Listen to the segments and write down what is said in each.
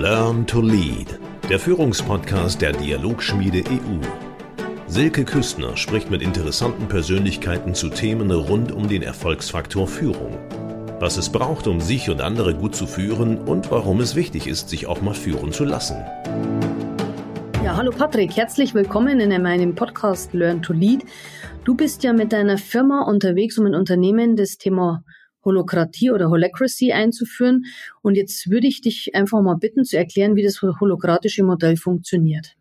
Learn to Lead, der Führungspodcast der Dialogschmiede EU. Silke Küstner spricht mit interessanten Persönlichkeiten zu Themen rund um den Erfolgsfaktor Führung. Was es braucht, um sich und andere gut zu führen und warum es wichtig ist, sich auch mal führen zu lassen. Ja, hallo Patrick, herzlich willkommen in meinem Podcast Learn to Lead. Du bist ja mit deiner Firma unterwegs, um ein Unternehmen das Thema Holokratie oder Holacracy einzuführen. Und jetzt würde ich dich einfach mal bitten zu erklären, wie das holokratische Modell funktioniert.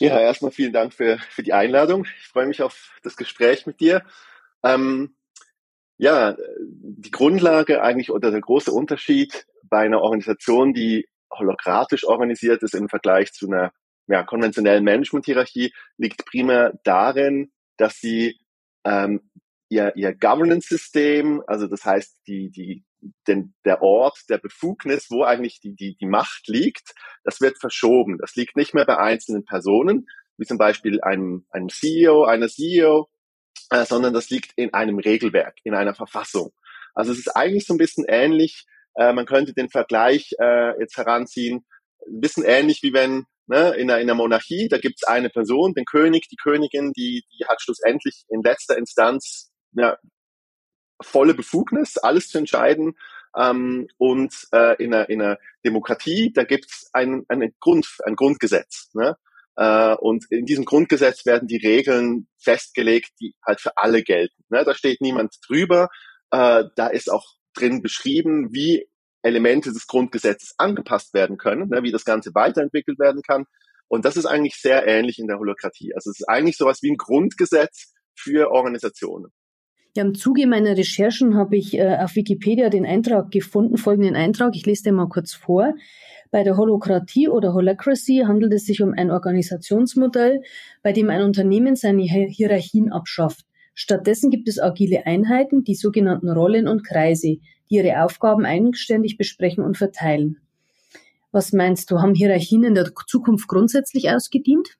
Ja, erstmal vielen Dank für, für die Einladung. Ich freue mich auf das Gespräch mit dir. Ähm, ja, die Grundlage eigentlich oder der große Unterschied bei einer Organisation, die holokratisch organisiert ist im Vergleich zu einer ja, konventionellen Management-Hierarchie, liegt primär darin, dass sie ähm, ihr, ihr Governance-System, also das heißt die, die, den, der Ort der Befugnis, wo eigentlich die, die, die Macht liegt, das wird verschoben. Das liegt nicht mehr bei einzelnen Personen, wie zum Beispiel einem, einem CEO, einer CEO, äh, sondern das liegt in einem Regelwerk, in einer Verfassung. Also es ist eigentlich so ein bisschen ähnlich, äh, man könnte den Vergleich äh, jetzt heranziehen, ein bisschen ähnlich wie wenn Ne, in, einer, in einer Monarchie, da gibt es eine Person, den König, die Königin, die, die hat schlussendlich in letzter Instanz ja, volle Befugnis, alles zu entscheiden. Ähm, und äh, in, einer, in einer Demokratie, da gibt es ein, ein, Grund, ein Grundgesetz. Ne? Äh, und in diesem Grundgesetz werden die Regeln festgelegt, die halt für alle gelten. Ne? Da steht niemand drüber. Äh, da ist auch drin beschrieben, wie Elemente des Grundgesetzes angepasst werden können, ne, wie das Ganze weiterentwickelt werden kann. Und das ist eigentlich sehr ähnlich in der Holokratie. Also es ist eigentlich sowas wie ein Grundgesetz für Organisationen. Ja, im Zuge meiner Recherchen habe ich äh, auf Wikipedia den Eintrag gefunden, folgenden Eintrag. Ich lese den mal kurz vor. Bei der Holokratie oder Holacracy handelt es sich um ein Organisationsmodell, bei dem ein Unternehmen seine Hierarchien abschafft. Stattdessen gibt es agile Einheiten, die sogenannten Rollen und Kreise, die ihre Aufgaben eigenständig besprechen und verteilen. Was meinst du, haben Hierarchien in der Zukunft grundsätzlich ausgedient?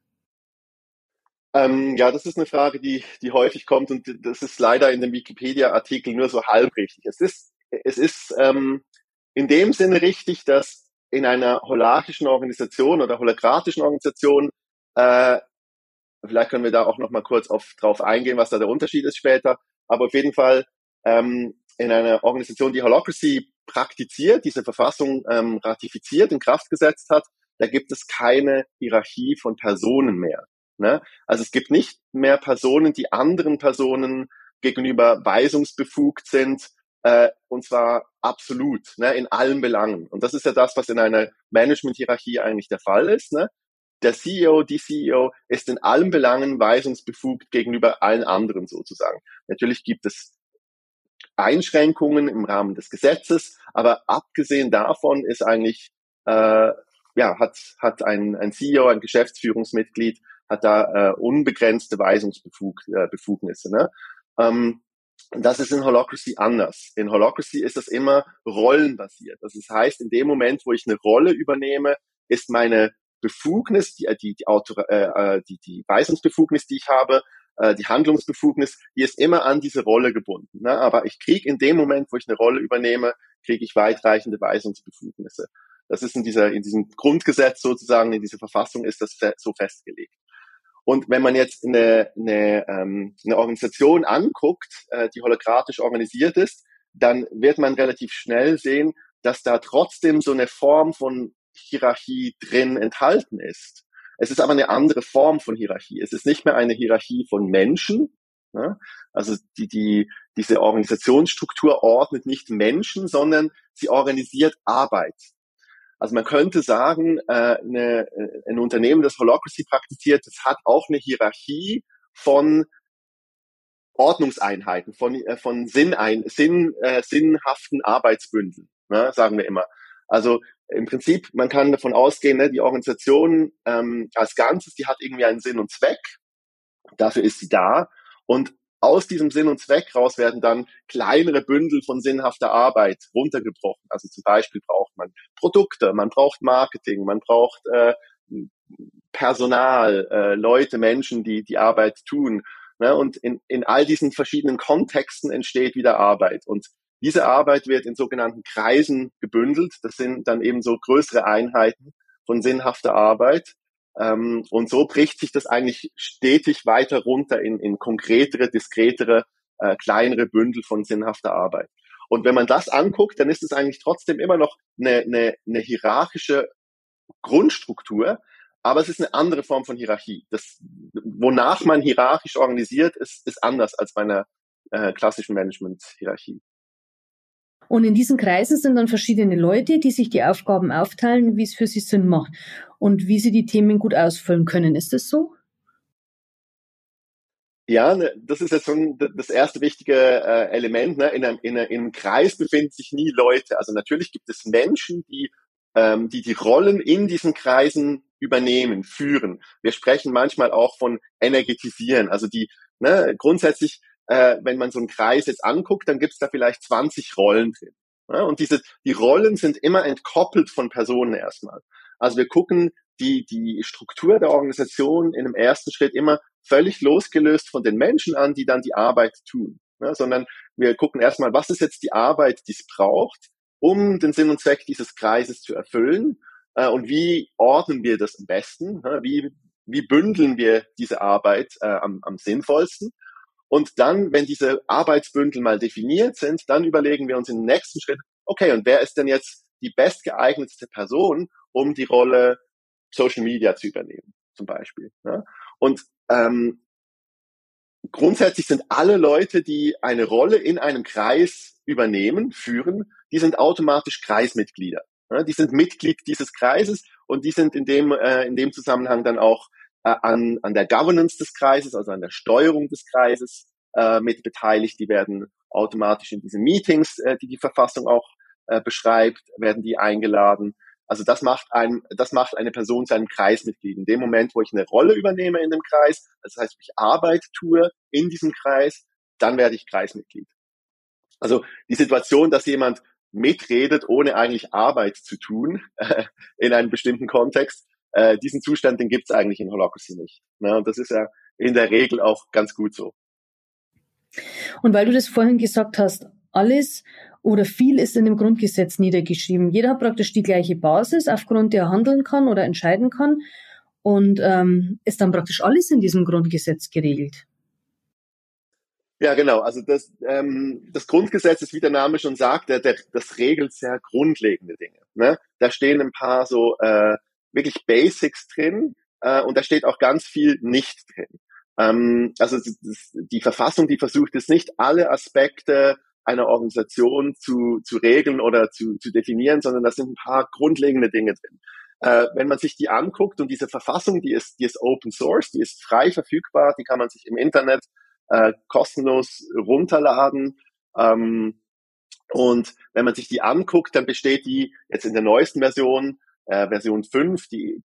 Ähm, ja, das ist eine Frage, die, die häufig kommt und das ist leider in dem Wikipedia-Artikel nur so halb richtig. Es ist, es ist ähm, in dem Sinne richtig, dass in einer holachischen Organisation oder holakratischen Organisation, äh, vielleicht können wir da auch noch mal kurz auf, drauf eingehen, was da der Unterschied ist später, aber auf jeden Fall ähm, in einer Organisation, die Holocracy praktiziert, diese Verfassung ähm, ratifiziert, in Kraft gesetzt hat, da gibt es keine Hierarchie von Personen mehr. Ne? Also es gibt nicht mehr Personen, die anderen Personen gegenüber weisungsbefugt sind, äh, und zwar absolut, ne, in allen Belangen. Und das ist ja das, was in einer Management-Hierarchie eigentlich der Fall ist. Ne? Der CEO, die CEO ist in allen Belangen weisungsbefugt gegenüber allen anderen sozusagen. Natürlich gibt es Einschränkungen im Rahmen des Gesetzes, aber abgesehen davon ist eigentlich, äh, ja, hat, hat ein, ein CEO, ein Geschäftsführungsmitglied, hat da äh, unbegrenzte Weisungsbefugnisse. Äh, ne? Ähm, das ist in Holocracy anders. In Holocracy ist das immer rollenbasiert. Das heißt, in dem Moment, wo ich eine Rolle übernehme, ist meine Befugnis, die, die, die, Autor, äh, äh die, die Weisungsbefugnis, die ich habe, äh, die Handlungsbefugnis, die ist immer an diese Rolle gebunden. Ne? Aber ich kriege in dem Moment, wo ich eine Rolle übernehme, kriege ich weitreichende Weisungsbefugnisse. Das ist in dieser, in diesem Grundgesetz sozusagen, in dieser Verfassung ist das so festgelegt. Und wenn man jetzt eine, eine, ähm, eine Organisation anguckt, äh, die holokratisch organisiert ist, dann wird man relativ schnell sehen, dass da trotzdem so eine Form von Hierarchie drin enthalten ist. Es ist aber eine andere Form von Hierarchie. Es ist nicht mehr eine Hierarchie von Menschen. Ne? Also die, die, diese Organisationsstruktur ordnet nicht Menschen, sondern sie organisiert Arbeit. Also man könnte sagen, äh, eine, äh, ein Unternehmen, das Holocracy praktiziert, das hat auch eine Hierarchie von Ordnungseinheiten, von, äh, von Sinnein, Sinn, äh, sinnhaften Arbeitsbündeln, ne, sagen wir immer. Also im Prinzip, man kann davon ausgehen, ne, die Organisation ähm, als Ganzes, die hat irgendwie einen Sinn und Zweck. Dafür ist sie da. Und aus diesem Sinn und Zweck raus werden dann kleinere Bündel von sinnhafter Arbeit runtergebrochen. Also zum Beispiel braucht man Produkte, man braucht Marketing, man braucht äh, Personal, äh, Leute, Menschen, die die Arbeit tun. Ne? Und in, in all diesen verschiedenen Kontexten entsteht wieder Arbeit. Und Diese Arbeit wird in sogenannten Kreisen gebündelt. Das sind dann eben so größere Einheiten von sinnhafter Arbeit. Ähm, und so bricht sich das eigentlich stetig weiter runter in, in konkretere, diskretere, äh, kleinere Bündel von sinnhafter Arbeit. Und wenn man das anguckt, dann ist es eigentlich trotzdem immer noch eine, eine, eine hierarchische Grundstruktur, aber es ist eine andere Form von Hierarchie. Das, wonach man hierarchisch organisiert, ist, ist anders als bei einer äh, klassischen Management-Hierarchie. Und in diesen Kreisen sind dann verschiedene Leute, die sich die Aufgaben aufteilen, wie es für sie Sinn macht und wie sie die Themen gut ausfüllen können. Ist das so? Ja, ne, das ist jetzt schon das erste wichtige äh, Element. Ne? In, einem, in, einem, in einem Kreis befinden sich nie Leute. Also natürlich gibt es Menschen, die, ähm, die die Rollen in diesen Kreisen übernehmen, führen. Wir sprechen manchmal auch von energetisieren. Also die ne, grundsätzlich, äh, wenn man so einen Kreis jetzt anguckt, dann gibt es da vielleicht 20 Rollen drin. Ne? Und diese die Rollen sind immer entkoppelt von Personen erstmal. Also wir gucken die die Struktur der Organisation in einem ersten Schritt immer völlig losgelöst von den Menschen an, die dann die Arbeit tun, ja, sondern wir gucken erstmal, was ist jetzt die Arbeit, die es braucht, um den Sinn und Zweck dieses Kreises zu erfüllen äh, und wie ordnen wir das am besten, ja, wie, wie bündeln wir diese Arbeit äh, am, am sinnvollsten. Und dann, wenn diese Arbeitsbündel mal definiert sind, dann überlegen wir uns im nächsten Schritt, okay, und wer ist denn jetzt die bestgeeignetste Person, um die Rolle Social Media zu übernehmen, zum Beispiel. Ja? Und ähm, grundsätzlich sind alle Leute, die eine Rolle in einem Kreis übernehmen, führen, die sind automatisch Kreismitglieder. Ja, die sind Mitglied dieses Kreises und die sind in dem, äh, in dem Zusammenhang dann auch äh, an, an der Governance des Kreises, also an der Steuerung des Kreises äh, mit beteiligt. Die werden automatisch in diese Meetings, äh, die die Verfassung auch äh, beschreibt, werden die eingeladen. Also das macht ein, das macht eine Person zu einem Kreismitglied. In dem Moment, wo ich eine Rolle übernehme in dem Kreis, das heißt, ich Arbeit tue in diesem Kreis, dann werde ich Kreismitglied. Also die Situation, dass jemand mitredet, ohne eigentlich Arbeit zu tun äh, in einem bestimmten Kontext, äh, diesen Zustand, den gibt es eigentlich in Holacracy nicht. Ne? Und das ist ja in der Regel auch ganz gut so. Und weil du das vorhin gesagt hast, alles oder viel ist in dem Grundgesetz niedergeschrieben. Jeder hat praktisch die gleiche Basis, aufgrund der er handeln kann oder entscheiden kann. Und ähm, ist dann praktisch alles in diesem Grundgesetz geregelt. Ja, genau. Also das, ähm, das Grundgesetz ist, wie der Name schon sagt, der, der, das regelt sehr grundlegende Dinge. Ne? Da stehen ein paar so äh, wirklich Basics drin äh, und da steht auch ganz viel nicht drin. Ähm, also das, die Verfassung, die versucht es nicht, alle Aspekte einer Organisation zu, zu regeln oder zu, zu definieren, sondern da sind ein paar grundlegende Dinge drin. Äh, wenn man sich die anguckt und diese Verfassung, die ist, die ist Open Source, die ist frei verfügbar, die kann man sich im Internet äh, kostenlos runterladen. Ähm, und wenn man sich die anguckt, dann besteht die jetzt in der neuesten Version, äh, Version 5, die,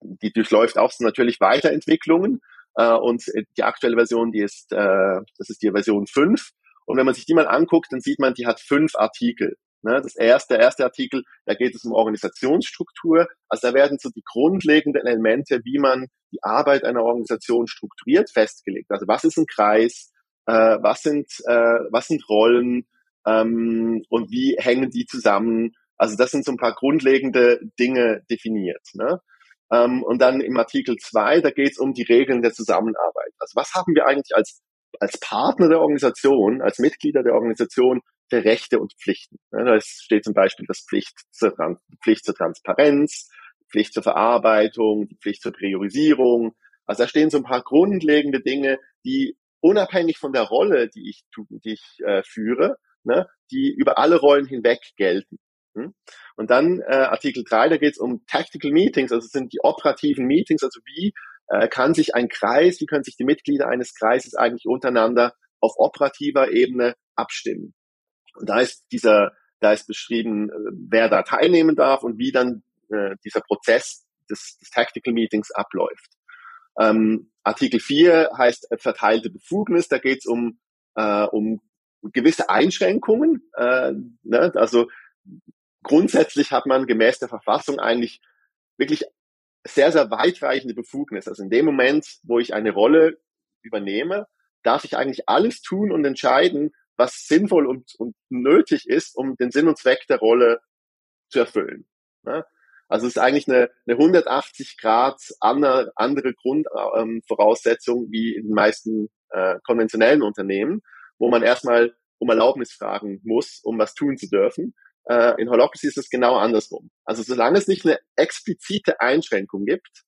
die durchläuft auch natürlich Weiterentwicklungen. Äh, und die aktuelle Version, die ist, äh, das ist die Version 5. Und wenn man sich die mal anguckt, dann sieht man, die hat fünf Artikel. Ne? Das erste, der erste Artikel, da geht es um Organisationsstruktur. Also da werden so die grundlegenden Elemente, wie man die Arbeit einer Organisation strukturiert, festgelegt. Also was ist ein Kreis? Äh, was sind äh, was sind Rollen? Ähm, und wie hängen die zusammen? Also das sind so ein paar grundlegende Dinge definiert. Ne? Ähm, und dann im Artikel 2, da geht es um die Regeln der Zusammenarbeit. Also was haben wir eigentlich als als Partner der Organisation, als Mitglieder der Organisation für Rechte und Pflichten. Ja, da steht zum Beispiel das Pflicht zur, Pflicht zur Transparenz, Pflicht zur Verarbeitung, die Pflicht zur Priorisierung. Also da stehen so ein paar grundlegende Dinge, die unabhängig von der Rolle, die ich, die ich äh, führe, ne, die über alle Rollen hinweg gelten. Hm? Und dann äh, Artikel 3, da geht es um Tactical Meetings, also sind die operativen Meetings, also wie äh, kann sich ein Kreis, wie können sich die Mitglieder eines Kreises eigentlich untereinander auf operativer Ebene abstimmen. Und da ist dieser, da ist beschrieben, äh, wer da teilnehmen darf und wie dann äh, dieser Prozess des, des Tactical Meetings abläuft. Ähm, Artikel 4 heißt äh, verteilte Befugnis, da geht es um, äh, um gewisse Einschränkungen. Äh, ne? Also grundsätzlich hat man gemäß der Verfassung eigentlich wirklich sehr, sehr weitreichende Befugnis. Also in dem Moment, wo ich eine Rolle übernehme, darf ich eigentlich alles tun und entscheiden, was sinnvoll und, und nötig ist, um den Sinn und Zweck der Rolle zu erfüllen. Ne? Also es ist eigentlich eine, eine 180 Grad andere, andere Grundvoraussetzung ähm, wie in den meisten äh, konventionellen Unternehmen, wo man erstmal um Erlaubnis fragen muss, um was tun zu dürfen. Äh, in Holocracy ist es genau andersrum. Also solange es nicht eine explizite Einschränkung gibt,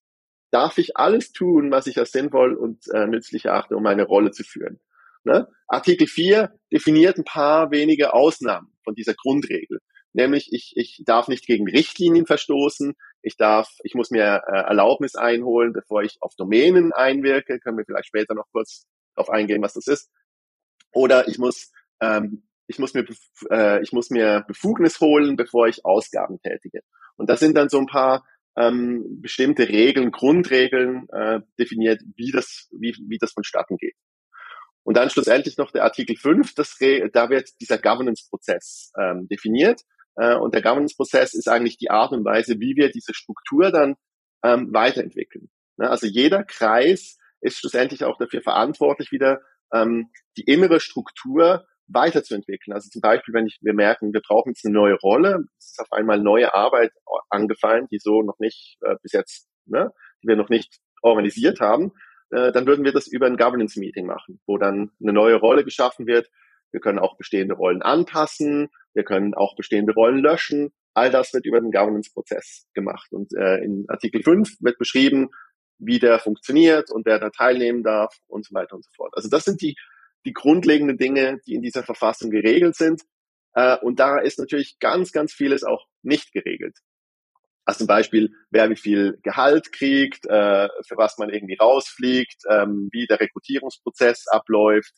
darf ich alles tun, was ich als sinnvoll und äh, nützlich erachte, um meine Rolle zu führen. Ne? Artikel 4 definiert ein paar wenige Ausnahmen von dieser Grundregel. Nämlich, ich, ich darf nicht gegen Richtlinien verstoßen, ich darf, ich muss mir äh, Erlaubnis einholen, bevor ich auf Domänen einwirke, können wir vielleicht später noch kurz darauf eingehen, was das ist. Oder ich muss, ähm, ich muss mir, äh, ich muss mir Befugnis holen, bevor ich Ausgaben tätige. Und das sind dann so ein paar ähm, bestimmte Regeln, Grundregeln äh, definiert, wie das, wie, wie das vonstatten geht. Und dann schlussendlich noch der Artikel 5, das, da wird dieser Governance-Prozess ähm, definiert. Äh, und der Governance-Prozess ist eigentlich die Art und Weise, wie wir diese Struktur dann ähm, weiterentwickeln. Ne? Also jeder Kreis ist schlussendlich auch dafür verantwortlich, wieder ähm, die innere Struktur weiterzuentwickeln. Also zum Beispiel, wenn ich, wir merken, wir brauchen jetzt eine neue Rolle, es ist auf einmal neue Arbeit angefallen, die so noch nicht äh, bis jetzt, ne, die wir noch nicht organisiert haben, äh, dann würden wir das über ein Governance-Meeting machen, wo dann eine neue Rolle geschaffen wird. Wir können auch bestehende Rollen anpassen, wir können auch bestehende Rollen löschen. All das wird über den Governance-Prozess gemacht. Und äh, in Artikel 5 wird beschrieben, wie der funktioniert und wer da teilnehmen darf und so weiter und so fort. Also das sind die die grundlegenden Dinge, die in dieser Verfassung geregelt sind. Äh, und da ist natürlich ganz, ganz vieles auch nicht geregelt. Also zum Beispiel, wer wie viel Gehalt kriegt, äh, für was man irgendwie rausfliegt, ähm, wie der Rekrutierungsprozess abläuft,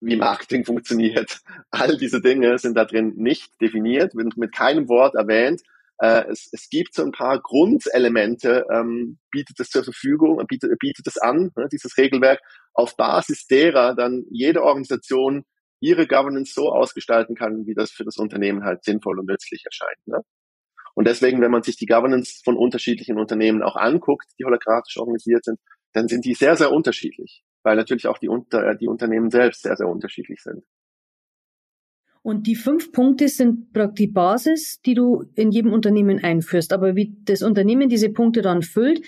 wie Marketing funktioniert. All diese Dinge sind da drin nicht definiert, mit, mit keinem Wort erwähnt. Äh, es, es gibt so ein paar Grundelemente, ähm, bietet es zur Verfügung, bietet, bietet es an, ne, dieses Regelwerk, auf Basis derer dann jede Organisation ihre Governance so ausgestalten kann, wie das für das Unternehmen halt sinnvoll und nützlich erscheint. Ne? Und deswegen, wenn man sich die Governance von unterschiedlichen Unternehmen auch anguckt, die holokratisch organisiert sind, dann sind die sehr, sehr unterschiedlich, weil natürlich auch die, Unter die Unternehmen selbst sehr, sehr unterschiedlich sind. Und die fünf Punkte sind praktisch die Basis, die du in jedem Unternehmen einführst. Aber wie das Unternehmen diese Punkte dann füllt,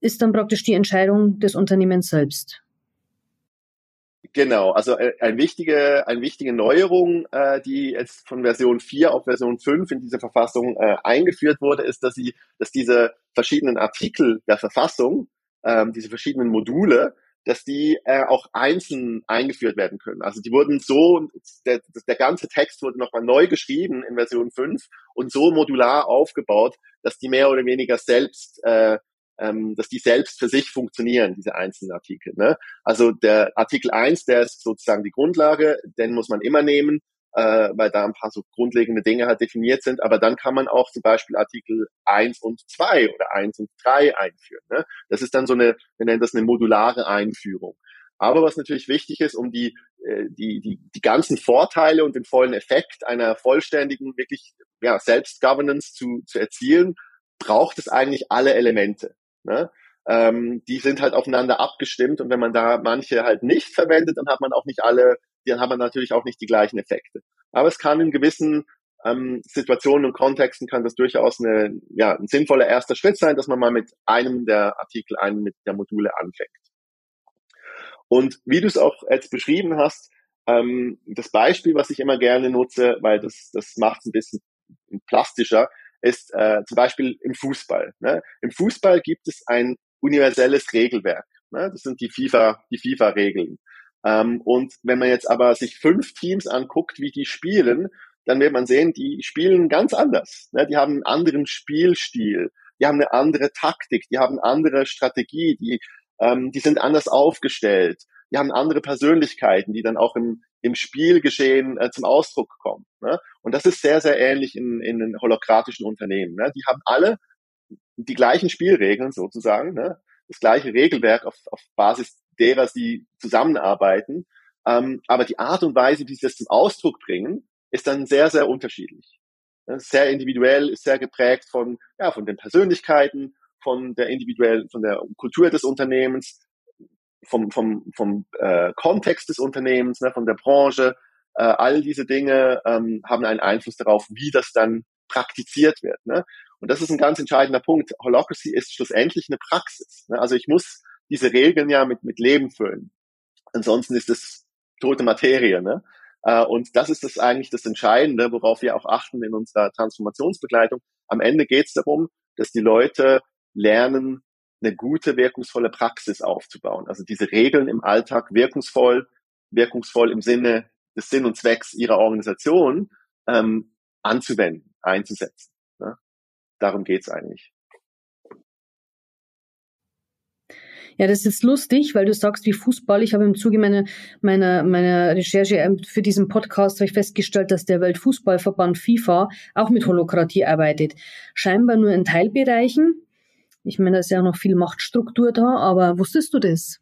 ist dann praktisch die Entscheidung des Unternehmens selbst. Genau, also äh, eine wichtige, eine wichtige Neuerung, äh, die jetzt von Version 4 auf Version 5 in dieser Verfassung äh, eingeführt wurde, ist, dass sie, dass diese verschiedenen Artikel der Verfassung, ähm, diese verschiedenen Module, dass die äh, auch einzeln eingeführt werden können. Also die wurden so, der, der ganze Text wurde nochmal neu geschrieben in Version 5 und so modular aufgebaut, dass die mehr oder weniger selbst, äh, ähm, dass die selbst für sich funktionieren, diese einzelnen Artikel. Ne? Also der Artikel 1, der ist sozusagen die Grundlage, den muss man immer nehmen äh, weil da ein paar so grundlegende Dinge halt definiert sind. Aber dann kann man auch zum Beispiel Artikel 1 und 2 oder 1 und 3 einführen. Ne? Das ist dann so eine, wir nennen das eine modulare Einführung. Aber was natürlich wichtig ist, um die, äh, die, die, die ganzen Vorteile und den vollen Effekt einer vollständigen, wirklich ja, Selbstgovernance zu, zu erzielen, braucht es eigentlich alle Elemente. Ne? Ähm, die sind halt aufeinander abgestimmt und wenn man da manche halt nicht verwendet, dann hat man auch nicht alle dann hat man natürlich auch nicht die gleichen Effekte. Aber es kann in gewissen ähm, Situationen und Kontexten kann das durchaus eine, ja, ein sinnvoller erster Schritt sein, dass man mal mit einem der Artikel, einem mit der Module anfängt. Und wie du es auch jetzt beschrieben hast, ähm, das Beispiel, was ich immer gerne nutze, weil das, das macht es ein bisschen plastischer, ist äh, zum Beispiel im Fußball. Ne? Im Fußball gibt es ein universelles Regelwerk. Ne? Das sind die FIFA, die FIFA-Regeln. Ähm, und wenn man jetzt aber sich fünf Teams anguckt, wie die spielen, dann wird man sehen, die spielen ganz anders. Ne? Die haben einen anderen Spielstil, die haben eine andere Taktik, die haben eine andere Strategie, die, ähm, die sind anders aufgestellt, die haben andere Persönlichkeiten, die dann auch im, im Spielgeschehen äh, zum Ausdruck kommen. Ne? Und das ist sehr, sehr ähnlich in, in den holokratischen Unternehmen. Ne? Die haben alle die gleichen Spielregeln sozusagen, ne? das gleiche Regelwerk auf, auf Basis derer sie zusammenarbeiten. Ähm, aber die Art und Weise, wie sie das zum Ausdruck bringen, ist dann sehr, sehr unterschiedlich. Sehr individuell, ist sehr geprägt von, ja, von den Persönlichkeiten, von der individuellen, von der Kultur des Unternehmens. vom, vom, vom äh, Kontext des Unternehmens, ne, von der Branche, äh, all diese Dinge ähm, haben einen Einfluss darauf, wie das dann praktiziert wird. Ne? Und das ist ein ganz entscheidender Punkt. Holocracy ist schlussendlich eine Praxis. Ne? Also ich muss diese Regeln ja mit, mit Leben füllen. Ansonsten ist es tote Materie. Ne? Äh, und das ist das eigentlich das Entscheidende, worauf wir auch achten in unserer Transformationsbegleitung. Am Ende geht es darum, dass die Leute lernen, eine gute, wirkungsvolle Praxis aufzubauen. Also diese Regeln im Alltag wirkungsvoll, wirkungsvoll im Sinne des Sinn und Zwecks ihrer Organisation ähm, anzuwenden, einzusetzen. Ne? Darum geht's eigentlich. Ja, das ist lustig, weil du sagst wie Fußball. Ich habe im Zuge meiner, meiner, meiner Recherche ähm, für diesen Podcast ich festgestellt, dass der Weltfußballverband FIFA auch mit Holokratie arbeitet. Scheinbar nur in Teilbereichen. Ich meine, da ist ja auch noch viel Machtstruktur da, aber wusstest du das?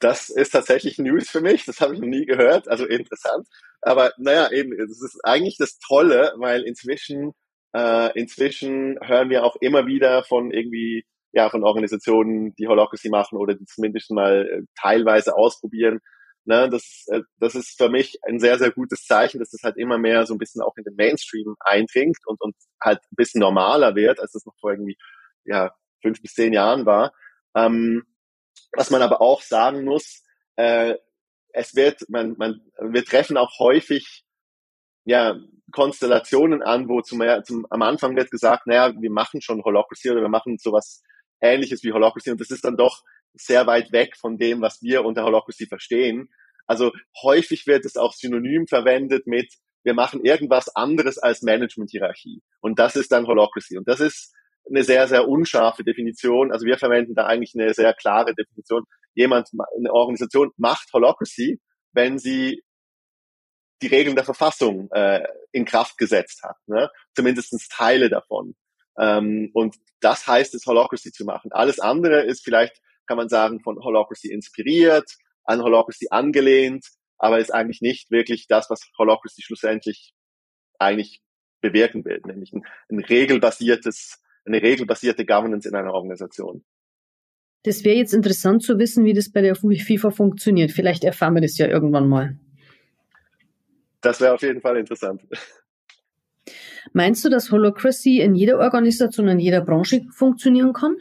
Das ist tatsächlich News für mich. Das habe ich noch nie gehört. Also interessant. Aber naja, eben, das ist eigentlich das Tolle, weil inzwischen äh, inzwischen hören wir auch immer wieder von irgendwie, ja, von Organisationen, die Holocracy machen oder die zumindest mal äh, teilweise ausprobieren. Ne, das, äh, das ist für mich ein sehr, sehr gutes Zeichen, dass das halt immer mehr so ein bisschen auch in den Mainstream eindringt und, und halt ein bisschen normaler wird, als das noch vor irgendwie, ja, fünf bis zehn Jahren war. Ähm, was man aber auch sagen muss, äh, es wird, man, man, wir treffen auch häufig, ja, Konstellationen an, wo zum, zum, am Anfang wird gesagt, naja, wir machen schon Holocracy oder wir machen sowas ähnliches wie Holocracy und das ist dann doch sehr weit weg von dem, was wir unter Holocracy verstehen. Also häufig wird es auch synonym verwendet mit, wir machen irgendwas anderes als Management-Hierarchie. Und das ist dann Holocracy. Und das ist eine sehr, sehr unscharfe Definition. Also wir verwenden da eigentlich eine sehr klare Definition. Jemand, eine Organisation macht Holocracy, wenn sie die Regeln der Verfassung äh, in Kraft gesetzt hat, ne? zumindest Teile davon. Ähm, und das heißt es, Holocracy zu machen. Alles andere ist vielleicht, kann man sagen, von Holocracy inspiriert, an Holocracy angelehnt, aber ist eigentlich nicht wirklich das, was Holocracy schlussendlich eigentlich bewirken will, nämlich ein, ein regelbasiertes, eine regelbasierte Governance in einer Organisation. Das wäre jetzt interessant zu wissen, wie das bei der FIFA funktioniert. Vielleicht erfahren wir das ja irgendwann mal. Das wäre auf jeden Fall interessant. Meinst du, dass Holocracy in jeder Organisation, in jeder Branche funktionieren kann?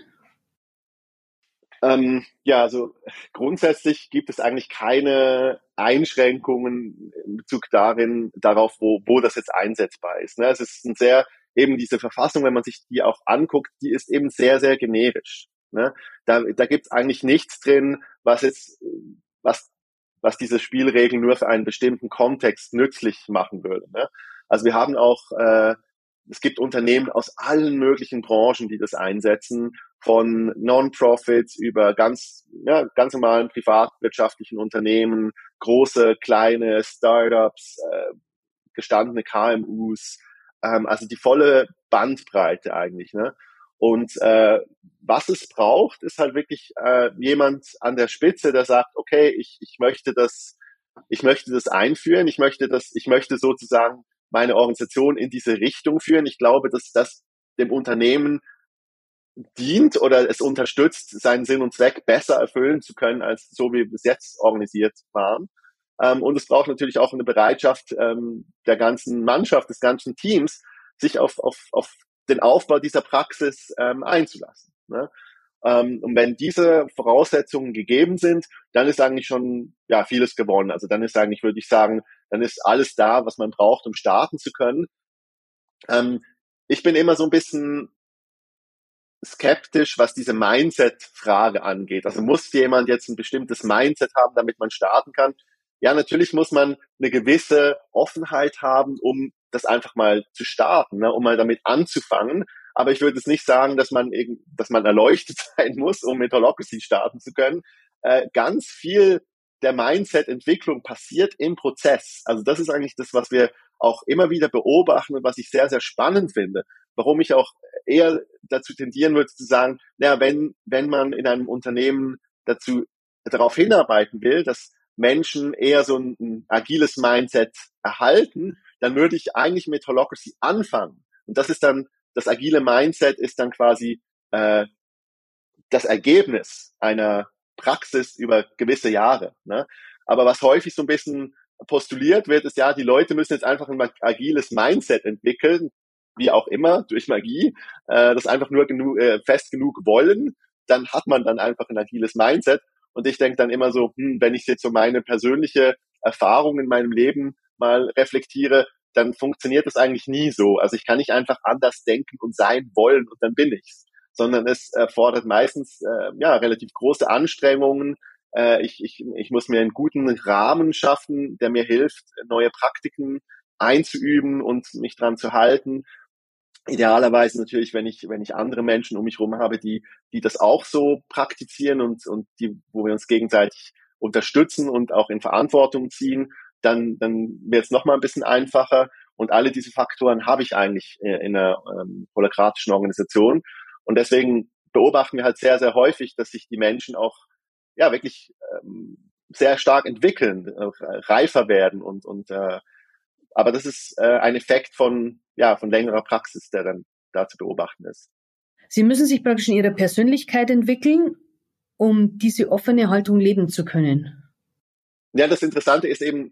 Ähm, ja, also grundsätzlich gibt es eigentlich keine Einschränkungen in Bezug darin, darauf, wo, wo das jetzt einsetzbar ist. Ne? Es ist ein sehr, eben diese Verfassung, wenn man sich die auch anguckt, die ist eben sehr, sehr generisch. Ne? Da, da gibt es eigentlich nichts drin, was jetzt, was was diese Spielregeln nur für einen bestimmten Kontext nützlich machen würde. Ne? Also wir haben auch, äh, es gibt Unternehmen aus allen möglichen Branchen, die das einsetzen, von Non-Profits über ganz, ja, ganz normalen privatwirtschaftlichen Unternehmen, große, kleine Startups, äh, gestandene KMUs, ähm, also die volle Bandbreite eigentlich. Ne? Und äh, was es braucht, ist halt wirklich äh, jemand an der Spitze, der sagt, okay, ich, ich möchte das, ich möchte das einführen, ich möchte das, ich möchte sozusagen meine Organisation in diese Richtung führen. Ich glaube, dass das dem Unternehmen dient oder es unterstützt, seinen Sinn und Zweck besser erfüllen zu können, als so wie wir bis jetzt organisiert waren. Ähm, und es braucht natürlich auch eine Bereitschaft ähm, der ganzen Mannschaft, des ganzen Teams, sich auf, auf, auf den Aufbau dieser Praxis ähm, einzulassen. Ne? Ähm, und wenn diese Voraussetzungen gegeben sind, dann ist eigentlich schon ja vieles gewonnen. Also dann ist eigentlich, würde ich sagen, dann ist alles da, was man braucht, um starten zu können. Ähm, ich bin immer so ein bisschen skeptisch, was diese Mindset-Frage angeht. Also muss jemand jetzt ein bestimmtes Mindset haben, damit man starten kann? Ja, natürlich muss man eine gewisse Offenheit haben, um das einfach mal zu starten, ne, um mal damit anzufangen. Aber ich würde es nicht sagen, dass man, eben, dass man erleuchtet sein muss, um mit Holocracy starten zu können. Äh, ganz viel der Mindset-Entwicklung passiert im Prozess. Also das ist eigentlich das, was wir auch immer wieder beobachten und was ich sehr, sehr spannend finde. Warum ich auch eher dazu tendieren würde zu sagen, naja, wenn, wenn man in einem Unternehmen dazu darauf hinarbeiten will, dass Menschen eher so ein, ein agiles Mindset erhalten, dann würde ich eigentlich mit Holocracy anfangen. Und das ist dann, das agile Mindset ist dann quasi äh, das Ergebnis einer Praxis über gewisse Jahre. Ne? Aber was häufig so ein bisschen postuliert wird, ist ja, die Leute müssen jetzt einfach ein agiles Mindset entwickeln, wie auch immer, durch Magie, äh, das einfach nur genug, äh, fest genug wollen, dann hat man dann einfach ein agiles Mindset. Und ich denke dann immer so, hm, wenn ich jetzt so meine persönliche Erfahrung in meinem Leben mal reflektiere, dann funktioniert das eigentlich nie so. Also ich kann nicht einfach anders denken und sein wollen und dann bin ich's, sondern es erfordert meistens äh, ja relativ große Anstrengungen. Äh, ich, ich, ich muss mir einen guten Rahmen schaffen, der mir hilft, neue Praktiken einzuüben und mich dran zu halten. Idealerweise natürlich, wenn ich, wenn ich andere Menschen um mich herum habe, die, die das auch so praktizieren und, und die, wo wir uns gegenseitig unterstützen und auch in Verantwortung ziehen, dann, dann wird es nochmal ein bisschen einfacher. Und alle diese Faktoren habe ich eigentlich äh, in einer ähm, holokratischen Organisation. Und deswegen beobachten wir halt sehr, sehr häufig, dass sich die Menschen auch ja wirklich ähm, sehr stark entwickeln, äh, reifer werden und, und äh, aber das ist äh, ein Effekt von, ja, von längerer Praxis, der dann da zu beobachten ist. Sie müssen sich praktisch in Ihrer Persönlichkeit entwickeln, um diese offene Haltung leben zu können. Ja, das Interessante ist eben,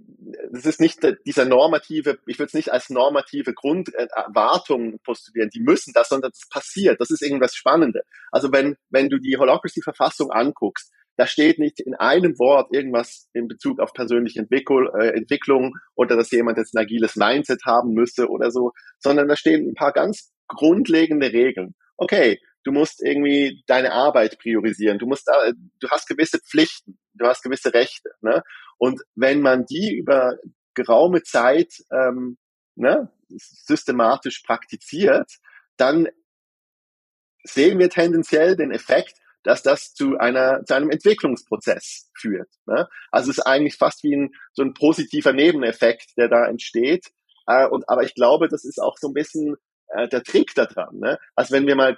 das ist nicht dieser normative, ich würde es nicht als normative Grunderwartung postulieren, die müssen das, sondern das passiert. Das ist irgendwas Spannende. Also wenn, wenn du die Holocracy-Verfassung anguckst, da steht nicht in einem Wort irgendwas in Bezug auf persönliche Entwicklung, äh, Entwicklung oder dass jemand jetzt ein agiles Mindset haben müsse oder so, sondern da stehen ein paar ganz grundlegende Regeln. Okay, du musst irgendwie deine Arbeit priorisieren, du musst, da, du hast gewisse Pflichten, du hast gewisse Rechte, ne? Und wenn man die über geraume Zeit ähm, ne, systematisch praktiziert, dann sehen wir tendenziell den Effekt, dass das zu einer zu einem Entwicklungsprozess führt. Ne? Also es ist eigentlich fast wie ein so ein positiver Nebeneffekt, der da entsteht. Äh, und aber ich glaube, das ist auch so ein bisschen äh, der Trick daran. Ne? Also wenn wir mal,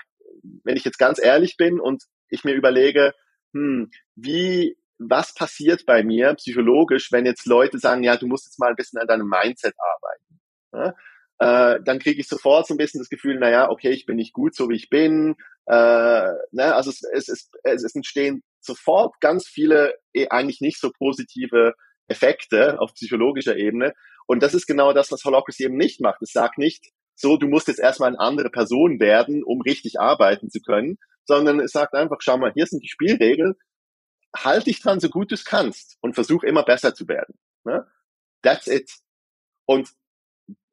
wenn ich jetzt ganz ehrlich bin und ich mir überlege, hm, wie was passiert bei mir psychologisch, wenn jetzt Leute sagen, ja, du musst jetzt mal ein bisschen an deinem Mindset arbeiten. Ne? Äh, dann kriege ich sofort so ein bisschen das Gefühl, naja, okay, ich bin nicht gut, so wie ich bin, äh, ne, also es, es, es, es entstehen sofort ganz viele eh eigentlich nicht so positive Effekte auf psychologischer Ebene. Und das ist genau das, was Holocracy eben nicht macht. Es sagt nicht, so, du musst jetzt erstmal eine andere Person werden, um richtig arbeiten zu können, sondern es sagt einfach, schau mal, hier sind die Spielregeln, halt dich dran, so gut du es kannst und versuch immer besser zu werden. Ne? That's it. Und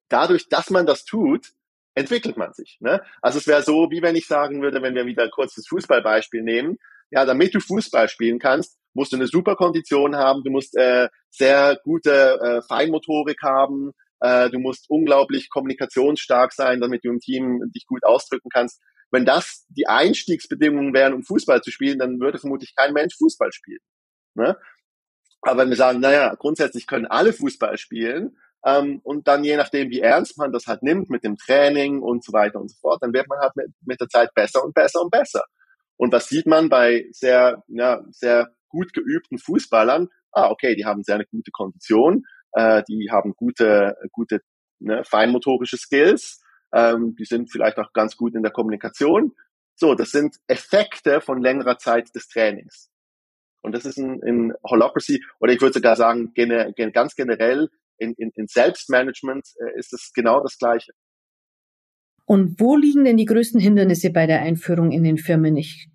dadurch, dass man das tut, entwickelt man sich. Ne? Also es wäre so, wie wenn ich sagen würde, wenn wir wieder kurz das Fußballbeispiel nehmen, ja, damit du Fußball spielen kannst, musst du eine super Kondition haben, du musst äh, sehr gute äh, Feinmotorik haben, äh, du musst unglaublich kommunikationsstark sein, damit du im Team dich gut ausdrücken kannst. Wenn das die Einstiegsbedingungen wären, um Fußball zu spielen, dann würde vermutlich kein Mensch Fußball spielen. Ne? Aber wenn wir sagen, naja, grundsätzlich können alle Fußball spielen, ähm, und dann je nachdem, wie ernst man das halt nimmt mit dem Training und so weiter und so fort, dann wird man halt mit, mit der Zeit besser und besser und besser. Und was sieht man bei sehr, ja, sehr gut geübten Fußballern? Ah, okay, die haben sehr eine gute Kondition, äh, die haben gute, gute ne, feinmotorische Skills, ähm, die sind vielleicht auch ganz gut in der Kommunikation. So, das sind Effekte von längerer Zeit des Trainings. Und das ist in, in Holocracy, oder ich würde sogar sagen, gene, ganz generell in, in, in Selbstmanagement äh, ist es genau das Gleiche. Und wo liegen denn die größten Hindernisse bei der Einführung in den Firmen? Ich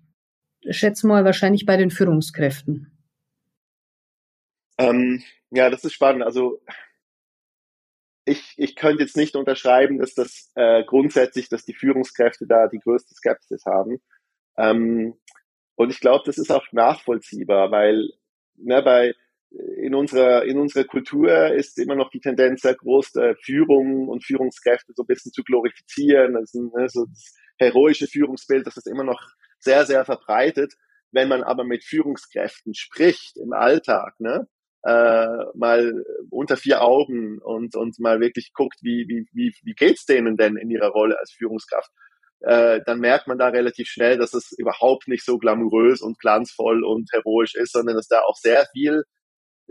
schätze mal wahrscheinlich bei den Führungskräften. Ähm, ja, das ist spannend. Also ich, ich könnte jetzt nicht unterschreiben, dass das äh, grundsätzlich, dass die Führungskräfte da die größte Skepsis haben. Ähm, und ich glaube, das ist auch nachvollziehbar, weil ne, bei in unserer, in unserer Kultur ist immer noch die Tendenz sehr groß, äh, Führung und Führungskräfte so ein bisschen zu glorifizieren. Das, ein, ne, so das heroische Führungsbild, das ist immer noch sehr, sehr verbreitet. Wenn man aber mit Führungskräften spricht im Alltag, ne, äh, mal unter vier Augen und, und mal wirklich guckt, wie, wie, wie, wie geht's denen denn in ihrer Rolle als Führungskraft, äh, dann merkt man da relativ schnell, dass es überhaupt nicht so glamourös und glanzvoll und heroisch ist, sondern dass da auch sehr viel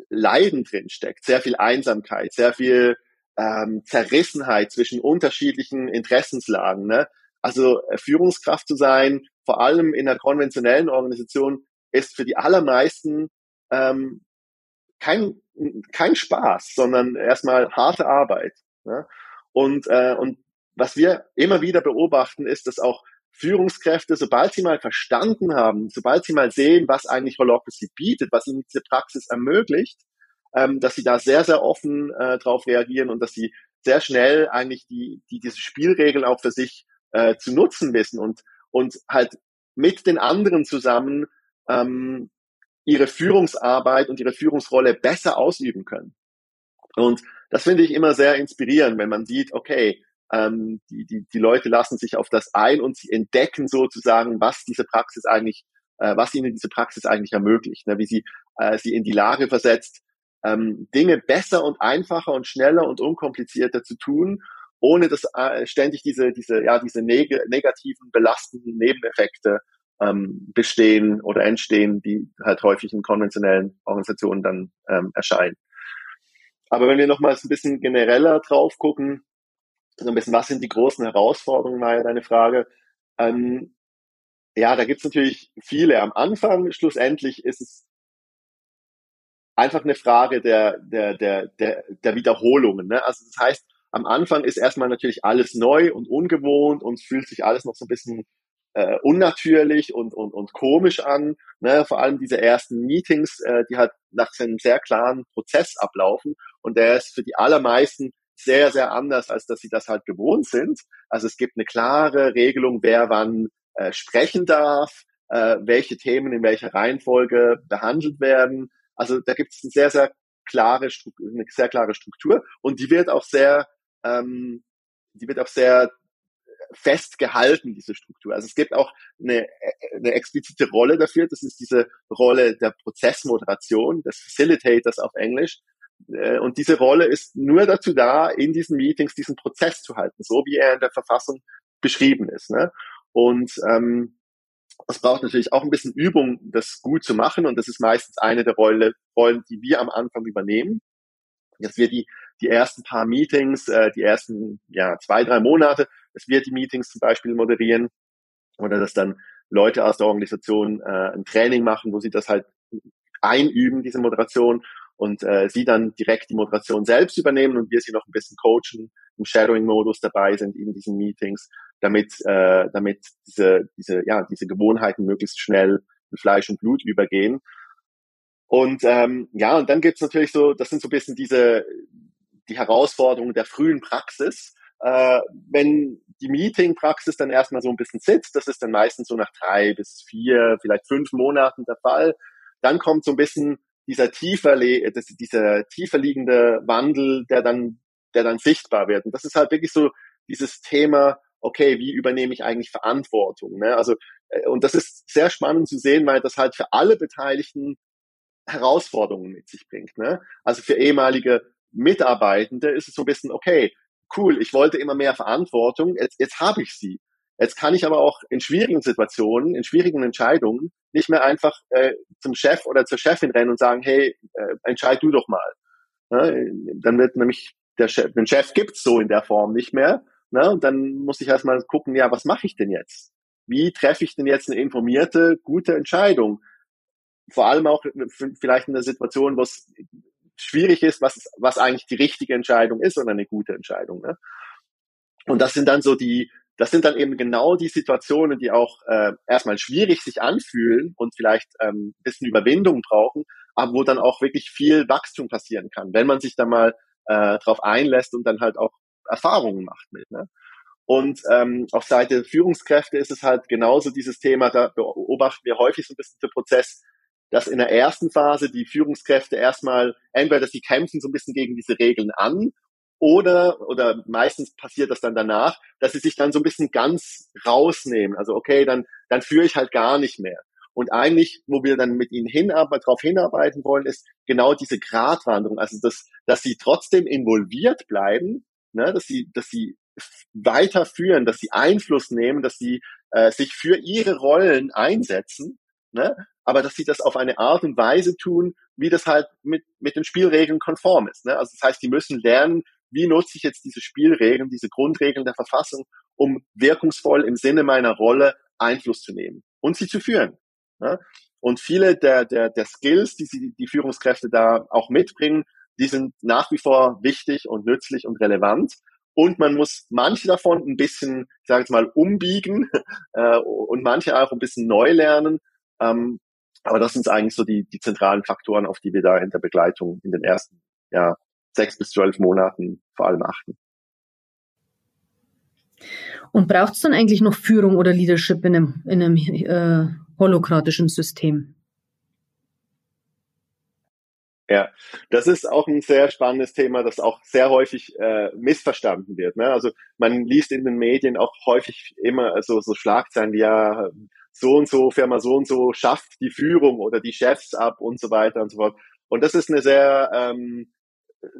Leiden drin steckt, sehr viel Einsamkeit, sehr viel ähm, Zerrissenheit zwischen unterschiedlichen Interessenslagen. Ne? Also äh, Führungskraft zu sein, vor allem in einer konventionellen Organisation, ist für die allermeisten ähm, kein, kein Spaß, sondern erstmal harte Arbeit. Ne? Und, äh, und was wir immer wieder beobachten, ist, dass auch Führungskräfte, sobald sie mal verstanden haben, sobald sie mal sehen, was eigentlich Holocracy bietet, was ihnen diese Praxis ermöglicht, ähm, dass sie da sehr, sehr offen äh, drauf reagieren und dass sie sehr schnell eigentlich die, die diese Spielregeln auch für sich äh, zu nutzen wissen und, und halt mit den anderen zusammen ähm, ihre Führungsarbeit und ihre Führungsrolle besser ausüben können. Und das finde ich immer sehr inspirierend, wenn man sieht, okay, ähm, die, die, die Leute lassen sich auf das ein und sie entdecken sozusagen, was diese Praxis eigentlich, äh, was ihnen diese Praxis eigentlich ermöglicht, ne? wie sie äh, sie in die Lage versetzt, ähm, Dinge besser und einfacher und schneller und unkomplizierter zu tun, ohne dass äh, ständig diese, diese, ja, diese neg negativen, belastenden Nebeneffekte ähm, bestehen oder entstehen, die halt häufig in konventionellen Organisationen dann ähm, erscheinen. Aber wenn wir nochmals ein bisschen genereller drauf gucken, so ein bisschen, was sind die großen Herausforderungen, war ja deine Frage. Ähm, ja, da gibt's natürlich viele. Am Anfang, schlussendlich, ist es einfach eine Frage der, der, der, der, der Wiederholungen. Ne? Also das heißt, am Anfang ist erstmal natürlich alles neu und ungewohnt und fühlt sich alles noch so ein bisschen äh, unnatürlich und, und, und komisch an. Ne? Vor allem diese ersten Meetings, äh, die halt nach einem sehr klaren Prozess ablaufen und der ist für die allermeisten sehr, sehr anders, als dass sie das halt gewohnt sind. Also es gibt eine klare Regelung, wer wann äh, sprechen darf, äh, welche Themen in welcher Reihenfolge behandelt werden. Also da gibt es eine sehr, sehr klare, eine sehr klare Struktur und die wird auch sehr, ähm, die wird auch sehr festgehalten, diese Struktur. Also es gibt auch eine, eine explizite Rolle dafür, das ist diese Rolle der Prozessmoderation, des Facilitators auf Englisch. Äh, und diese Rolle ist nur dazu da, in diesen Meetings diesen Prozess zu halten, so wie er in der Verfassung beschrieben ist. Ne? Und ähm, es braucht natürlich auch ein bisschen Übung, das gut zu machen. Und das ist meistens eine der Rolle, Rollen, die wir am Anfang übernehmen. Dass wir die, die ersten paar Meetings, äh, die ersten ja, zwei, drei Monate, dass wir die Meetings zum Beispiel moderieren oder dass dann Leute aus der Organisation äh, ein Training machen, wo sie das halt einüben, diese Moderation, und äh, sie dann direkt die Moderation selbst übernehmen und wir sie noch ein bisschen coachen, im Shadowing-Modus dabei sind in diesen Meetings, damit, äh, damit diese, diese, ja, diese Gewohnheiten möglichst schnell in Fleisch und Blut übergehen. Und ähm, ja, und dann gibt's natürlich so, das sind so ein bisschen diese die Herausforderungen der frühen Praxis. Äh, wenn die Meeting-Praxis dann erstmal so ein bisschen sitzt, das ist dann meistens so nach drei bis vier, vielleicht fünf Monaten der Fall, dann kommt so ein bisschen dieser tiefer, dieser tiefer liegende Wandel, der dann, der dann sichtbar wird. Und das ist halt wirklich so dieses Thema, okay, wie übernehme ich eigentlich Verantwortung? Ne? Also, äh, und das ist sehr spannend zu sehen, weil das halt für alle Beteiligten Herausforderungen mit sich bringt. Ne? Also für ehemalige Mitarbeitende ist es so ein bisschen, okay, cool, ich wollte immer mehr Verantwortung, jetzt, jetzt habe ich sie. Jetzt kann ich aber auch in schwierigen Situationen, in schwierigen Entscheidungen nicht mehr einfach äh, zum Chef oder zur Chefin rennen und sagen, hey, äh, entscheid du doch mal. Ne? Dann wird nämlich der Chef, den Chef gibt's so in der Form nicht mehr. Ne? Und dann muss ich erstmal gucken, ja, was mache ich denn jetzt? Wie treffe ich denn jetzt eine informierte, gute Entscheidung? Vor allem auch vielleicht in der Situation, wo es schwierig ist, was, was eigentlich die richtige Entscheidung ist oder eine gute Entscheidung. Ne? Und das sind dann so die, das sind dann eben genau die Situationen, die auch äh, erstmal schwierig sich anfühlen und vielleicht ähm, ein bisschen Überwindung brauchen, aber wo dann auch wirklich viel Wachstum passieren kann, wenn man sich da mal äh, drauf einlässt und dann halt auch Erfahrungen macht mit. Ne? Und ähm, auf Seite Führungskräfte ist es halt genauso dieses Thema, da beobachten wir häufig so ein bisschen den Prozess, dass in der ersten Phase die Führungskräfte erstmal entweder, dass sie kämpfen so ein bisschen gegen diese Regeln an oder, oder meistens passiert das dann danach, dass sie sich dann so ein bisschen ganz rausnehmen. Also okay, dann, dann führe ich halt gar nicht mehr. Und eigentlich, wo wir dann mit ihnen hinarbeiten, darauf hinarbeiten wollen, ist genau diese Gratwanderung. Also, dass, dass sie trotzdem involviert bleiben, ne, dass sie, dass sie weiterführen, dass sie Einfluss nehmen, dass sie äh, sich für ihre Rollen einsetzen, ne, aber dass sie das auf eine Art und Weise tun, wie das halt mit, mit den Spielregeln konform ist. Ne? Also das heißt, die müssen lernen, wie nutze ich jetzt diese Spielregeln, diese Grundregeln der Verfassung, um wirkungsvoll im Sinne meiner Rolle Einfluss zu nehmen und sie zu führen. Ne? Und viele der, der, der Skills, die sie, die Führungskräfte da auch mitbringen, die sind nach wie vor wichtig und nützlich und relevant. Und man muss manche davon ein bisschen, ich sage jetzt mal, umbiegen äh, und manche auch ein bisschen neu lernen. Ähm, aber das sind eigentlich so die, die zentralen Faktoren, auf die wir da in der Begleitung in den ersten ja, sechs bis zwölf Monaten vor allem achten. Und braucht es dann eigentlich noch Führung oder Leadership in einem, in einem äh, holokratischen System? Ja, das ist auch ein sehr spannendes Thema, das auch sehr häufig äh, missverstanden wird. Ne? Also man liest in den Medien auch häufig immer so, so Schlagzeilen wie ja, so und so, Firma so und so schafft die Führung oder die Chefs ab und so weiter und so fort. Und das ist eine sehr ähm,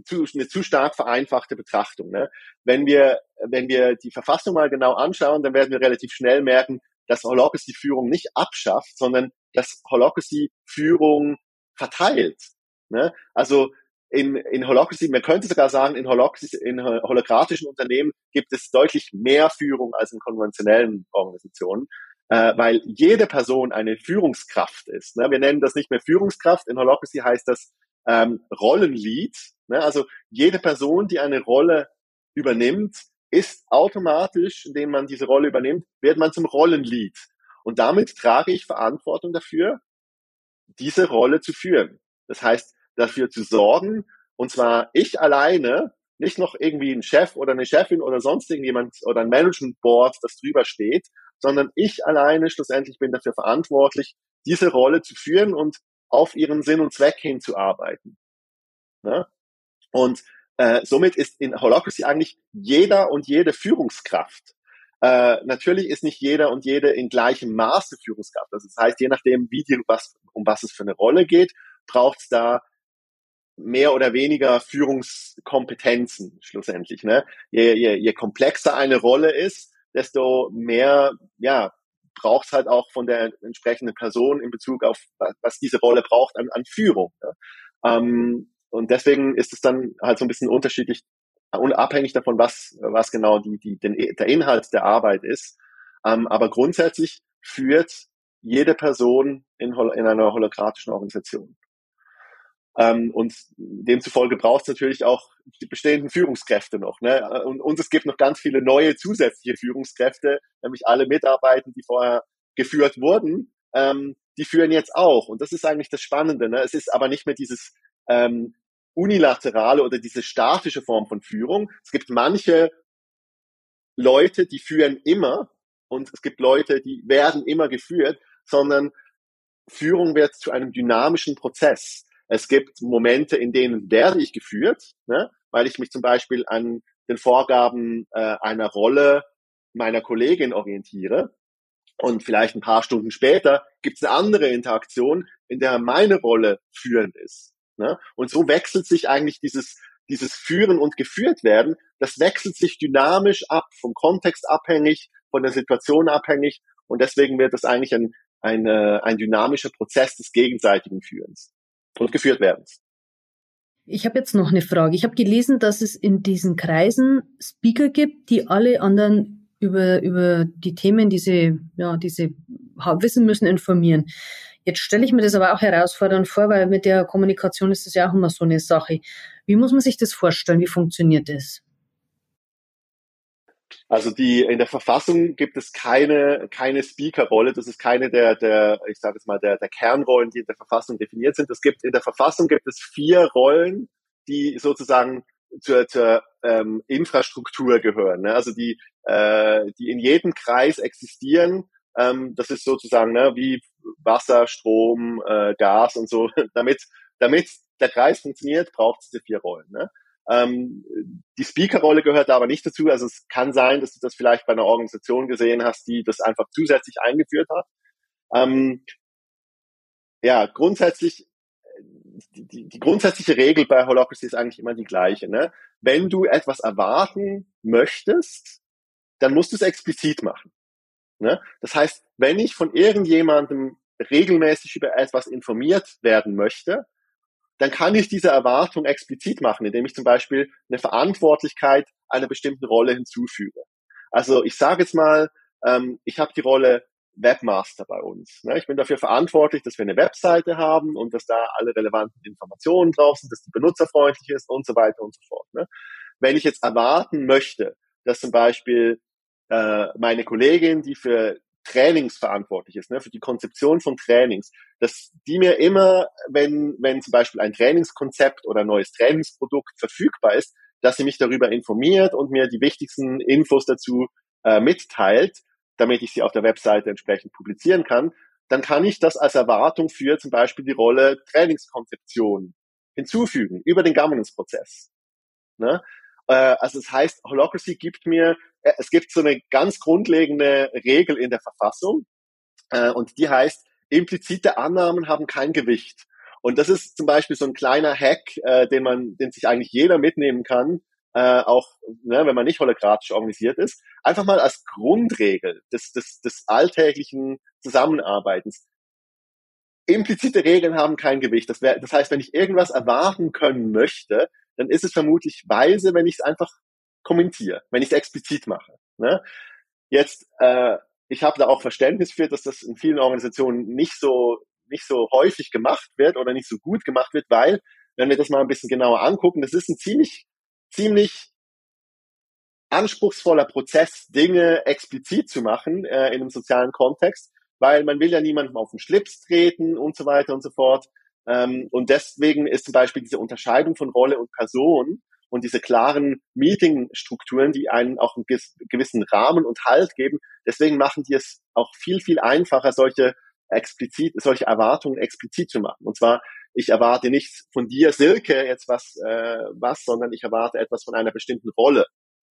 zu, eine zu stark vereinfachte Betrachtung. Ne? Wenn wir, wenn wir die Verfassung mal genau anschauen, dann werden wir relativ schnell merken, dass Holocracy Führung nicht abschafft, sondern dass Holocracy Führung verteilt. Ne? Also in, in Holocracy, man könnte sogar sagen, in, Holocracy, in holokratischen Unternehmen gibt es deutlich mehr Führung als in konventionellen Organisationen, äh, weil jede Person eine Führungskraft ist. Ne? Wir nennen das nicht mehr Führungskraft, in Holocracy heißt das ähm, Rollenlead. Ne? Also jede Person, die eine Rolle übernimmt, ist automatisch, indem man diese Rolle übernimmt, wird man zum Rollenlead. Und damit trage ich Verantwortung dafür, diese Rolle zu führen. Das heißt, dafür zu sorgen, und zwar ich alleine, nicht noch irgendwie ein Chef oder eine Chefin oder sonst irgendjemand oder ein Management Board, das drüber steht, sondern ich alleine schlussendlich bin dafür verantwortlich, diese Rolle zu führen und auf ihren Sinn und Zweck hinzuarbeiten. Ne? Und äh, somit ist in Holocracy eigentlich jeder und jede Führungskraft. Äh, natürlich ist nicht jeder und jede in gleichem Maße Führungskraft. Also das heißt, je nachdem, wie die, was, um was es für eine Rolle geht, braucht es da mehr oder weniger Führungskompetenzen schlussendlich. Ne? Je, je, je komplexer eine Rolle ist, desto mehr ja, braucht es halt auch von der entsprechenden Person in Bezug auf, was diese Rolle braucht an, an Führung. Ne? Ähm, und deswegen ist es dann halt so ein bisschen unterschiedlich, unabhängig davon, was, was genau die, die, den, der Inhalt der Arbeit ist. Ähm, aber grundsätzlich führt jede Person in, in einer holokratischen Organisation. Ähm, und demzufolge braucht es natürlich auch die bestehenden Führungskräfte noch. Ne? Und, und es gibt noch ganz viele neue zusätzliche Führungskräfte, nämlich alle Mitarbeiter, die vorher geführt wurden, ähm, die führen jetzt auch. Und das ist eigentlich das Spannende. Ne? Es ist aber nicht mehr dieses ähm, unilaterale oder diese statische Form von Führung. Es gibt manche Leute, die führen immer und es gibt Leute, die werden immer geführt, sondern Führung wird zu einem dynamischen Prozess. Es gibt Momente, in denen werde ich geführt, ne, weil ich mich zum Beispiel an den Vorgaben äh, einer Rolle meiner Kollegin orientiere. Und vielleicht ein paar Stunden später gibt es eine andere Interaktion, in der meine Rolle führend ist. Ne? Und so wechselt sich eigentlich dieses, dieses Führen und geführt werden, das wechselt sich dynamisch ab, vom Kontext abhängig, von der Situation abhängig. Und deswegen wird das eigentlich ein, ein, ein dynamischer Prozess des gegenseitigen Führens und geführt werden. Ich habe jetzt noch eine Frage. Ich habe gelesen, dass es in diesen Kreisen Speaker gibt, die alle anderen über, über die Themen, die sie, ja, die sie wissen müssen, informieren. Jetzt stelle ich mir das aber auch herausfordernd vor, weil mit der Kommunikation ist das ja auch immer so eine Sache. Wie muss man sich das vorstellen? Wie funktioniert das? Also die in der Verfassung gibt es keine keine Speaker-Rolle. Das ist keine der der ich sage jetzt mal der der Kernrollen, die in der Verfassung definiert sind. Es gibt in der Verfassung gibt es vier Rollen, die sozusagen zur, zur ähm, Infrastruktur gehören. Ne? Also die äh, die in jedem Kreis existieren. Ähm, das ist sozusagen ne, wie Wasser, Strom, äh, Gas und so. damit damit der Kreis funktioniert, braucht es diese vier Rollen. Ne? Ähm, die Speaker-Rolle gehört da aber nicht dazu. Also es kann sein, dass du das vielleicht bei einer Organisation gesehen hast, die das einfach zusätzlich eingeführt hat. Ähm, ja, grundsätzlich, die, die, die grundsätzliche Regel bei Holocracy ist eigentlich immer die gleiche. Ne? Wenn du etwas erwarten möchtest, dann musst du es explizit machen. Ne? Das heißt, wenn ich von irgendjemandem regelmäßig über etwas informiert werden möchte, dann kann ich diese Erwartung explizit machen, indem ich zum Beispiel eine Verantwortlichkeit einer bestimmten Rolle hinzufüge. Also ich sage jetzt mal, ähm, ich habe die Rolle Webmaster bei uns. Ne? Ich bin dafür verantwortlich, dass wir eine Webseite haben und dass da alle relevanten Informationen drauf sind, dass die benutzerfreundlich ist und so weiter und so fort. Ne? Wenn ich jetzt erwarten möchte, dass zum Beispiel äh, meine Kollegin, die für Trainings verantwortlich ist, ne, für die Konzeption von Trainings, dass die mir immer, wenn, wenn zum Beispiel ein Trainingskonzept oder ein neues Trainingsprodukt verfügbar ist, dass sie mich darüber informiert und mir die wichtigsten Infos dazu äh, mitteilt, damit ich sie auf der Webseite entsprechend publizieren kann, dann kann ich das als Erwartung für zum Beispiel die Rolle Trainingskonzeption hinzufügen über den Governance-Prozess. Ne? Äh, also das heißt, Holocracy gibt mir, es gibt so eine ganz grundlegende Regel in der Verfassung äh, und die heißt, implizite Annahmen haben kein Gewicht. Und das ist zum Beispiel so ein kleiner Hack, äh, den man, den sich eigentlich jeder mitnehmen kann, äh, auch ne, wenn man nicht holokratisch organisiert ist, einfach mal als Grundregel des, des, des alltäglichen Zusammenarbeitens. Implizite Regeln haben kein Gewicht. Das, wär, das heißt, wenn ich irgendwas erwarten können möchte, dann ist es vermutlich weise, wenn ich es einfach kommentiere, wenn ich es explizit mache. Ne? Jetzt, äh, ich habe da auch Verständnis für, dass das in vielen Organisationen nicht so nicht so häufig gemacht wird oder nicht so gut gemacht wird, weil wenn wir das mal ein bisschen genauer angucken, das ist ein ziemlich ziemlich anspruchsvoller Prozess, Dinge explizit zu machen äh, in einem sozialen Kontext, weil man will ja niemandem auf den Schlips treten und so weiter und so fort. Ähm, und deswegen ist zum Beispiel diese Unterscheidung von Rolle und Person und diese klaren Meetingstrukturen, die einen auch einen gewissen Rahmen und Halt geben, deswegen machen die es auch viel, viel einfacher, solche explizit, solche Erwartungen explizit zu machen. Und zwar ich erwarte nicht von dir, Silke, jetzt was, äh, was, sondern ich erwarte etwas von einer bestimmten Rolle.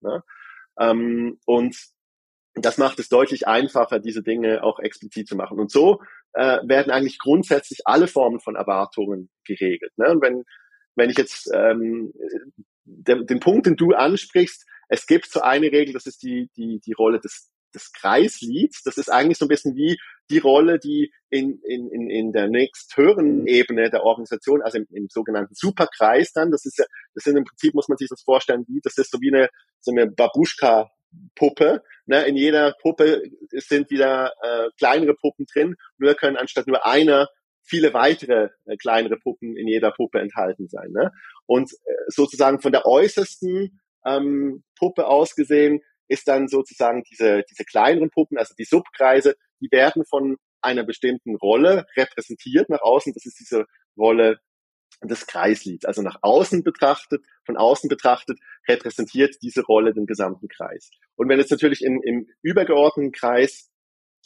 Ne? Ähm, und das macht es deutlich einfacher, diese Dinge auch explizit zu machen. Und so äh, werden eigentlich grundsätzlich alle Formen von Erwartungen geregelt. Ne? Und wenn, wenn ich jetzt ähm, den, den Punkt, den du ansprichst, es gibt so eine Regel, das ist die, die, die Rolle des, des Kreislieds. Das ist eigentlich so ein bisschen wie die Rolle, die in, in, in, in der nächsthöheren Ebene der Organisation, also im, im sogenannten Superkreis dann, das ist ja, das sind im Prinzip, muss man sich das vorstellen, wie, das ist so wie eine, so eine Babuschka, Puppe. Ne? In jeder Puppe sind wieder äh, kleinere Puppen drin. Nur können anstatt nur einer viele weitere äh, kleinere Puppen in jeder Puppe enthalten sein. Ne? Und äh, sozusagen von der äußersten ähm, Puppe aus gesehen ist dann sozusagen diese, diese kleineren Puppen, also die Subkreise, die werden von einer bestimmten Rolle repräsentiert nach außen. Das ist diese Rolle des Kreislieds. Also nach außen betrachtet, von außen betrachtet, repräsentiert diese Rolle den gesamten Kreis. Und wenn jetzt natürlich im, im übergeordneten Kreis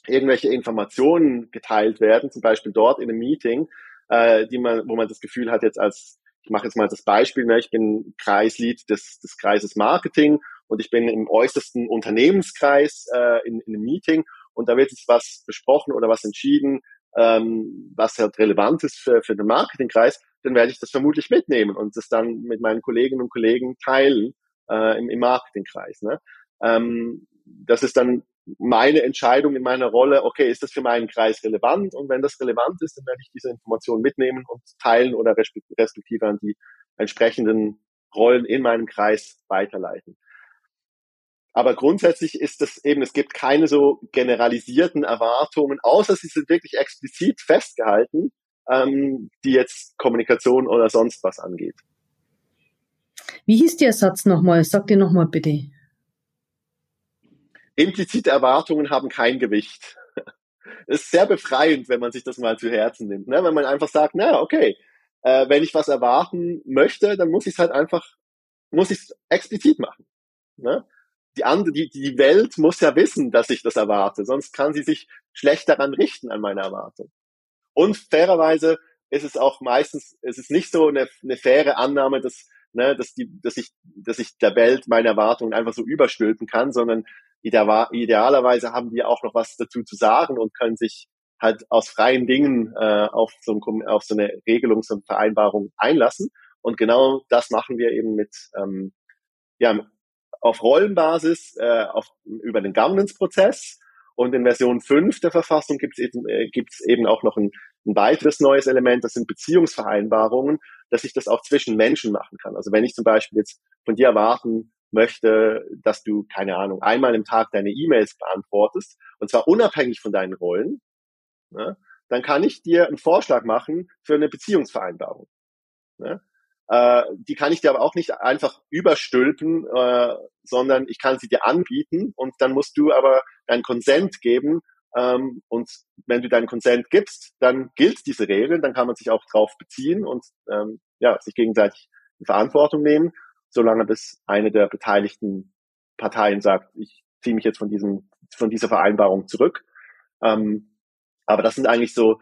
irgendwelche Informationen geteilt werden, zum Beispiel dort in einem Meeting, äh, die man, wo man das Gefühl hat, jetzt als, ich mache jetzt mal das Beispiel, ne, ich bin Kreislied des, des Kreises Marketing und ich bin im äußersten Unternehmenskreis äh, in, in einem Meeting und da wird jetzt was besprochen oder was entschieden, ähm, was halt relevant ist für, für den Marketingkreis, dann werde ich das vermutlich mitnehmen und das dann mit meinen Kolleginnen und Kollegen teilen äh, im, im Marketingkreis. Ne? Ähm, das ist dann meine Entscheidung in meiner Rolle, okay, ist das für meinen Kreis relevant? Und wenn das relevant ist, dann werde ich diese Information mitnehmen und teilen oder respektive an die entsprechenden Rollen in meinem Kreis weiterleiten. Aber grundsätzlich ist es eben, es gibt keine so generalisierten Erwartungen, außer sie sind wirklich explizit festgehalten, ähm, die jetzt Kommunikation oder sonst was angeht. Wie hieß der Satz nochmal? Sag dir nochmal bitte. Implizite Erwartungen haben kein Gewicht. Ist sehr befreiend, wenn man sich das mal zu Herzen nimmt. Ne? Wenn man einfach sagt, na okay, äh, wenn ich was erwarten möchte, dann muss ich es halt einfach, muss ich es explizit machen. Ne? die andere, die, die Welt muss ja wissen, dass ich das erwarte, sonst kann sie sich schlecht daran richten an meine Erwartung. Und fairerweise ist es auch meistens, es ist nicht so eine, eine faire Annahme, dass, ne, dass, die, dass, ich, dass ich der Welt meine Erwartungen einfach so überstülpen kann, sondern idealerweise haben die auch noch was dazu zu sagen und können sich halt aus freien Dingen äh, auf, so ein, auf so eine Regelung, so eine Vereinbarung einlassen. Und genau das machen wir eben mit, ähm, ja, auf Rollenbasis äh, auf, über den Governance-Prozess. Und in Version 5 der Verfassung gibt es eben, äh, gibt's eben auch noch ein, ein weiteres neues Element, das sind Beziehungsvereinbarungen, dass ich das auch zwischen Menschen machen kann. Also wenn ich zum Beispiel jetzt von dir erwarten möchte, dass du, keine Ahnung, einmal im Tag deine E-Mails beantwortest, und zwar unabhängig von deinen Rollen, ne, dann kann ich dir einen Vorschlag machen für eine Beziehungsvereinbarung. Ne? Äh, die kann ich dir aber auch nicht einfach überstülpen, äh, sondern ich kann sie dir anbieten und dann musst du aber deinen Konsent geben. Ähm, und wenn du deinen Konsent gibst, dann gilt diese Regel, dann kann man sich auch drauf beziehen und ähm, ja, sich gegenseitig die Verantwortung nehmen, solange bis eine der beteiligten Parteien sagt, ich ziehe mich jetzt von diesem, von dieser Vereinbarung zurück. Ähm, aber das sind eigentlich so,